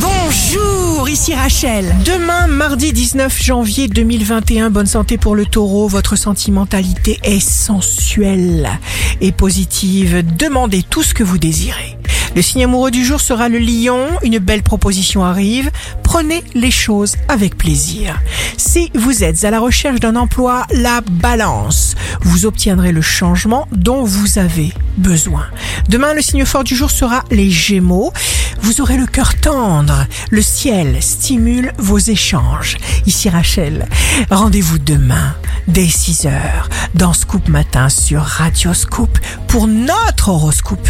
Bonjour, ici Rachel. Demain, mardi 19 janvier 2021, bonne santé pour le taureau. Votre sentimentalité est sensuelle et positive. Demandez tout ce que vous désirez. Le signe amoureux du jour sera le lion. Une belle proposition arrive. Prenez les choses avec plaisir. Si vous êtes à la recherche d'un emploi, la balance. Vous obtiendrez le changement dont vous avez besoin. Demain, le signe fort du jour sera les gémeaux. Vous aurez le cœur tendre. Le ciel stimule vos échanges. Ici Rachel. Rendez-vous demain dès 6 heures dans Scoop Matin sur Radio Scoop pour notre horoscope.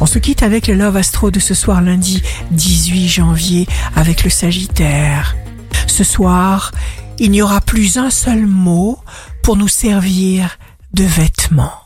On se quitte avec le Love Astro de ce soir lundi 18 janvier avec le Sagittaire. Ce soir, il n'y aura plus un seul mot pour nous servir de vêtements.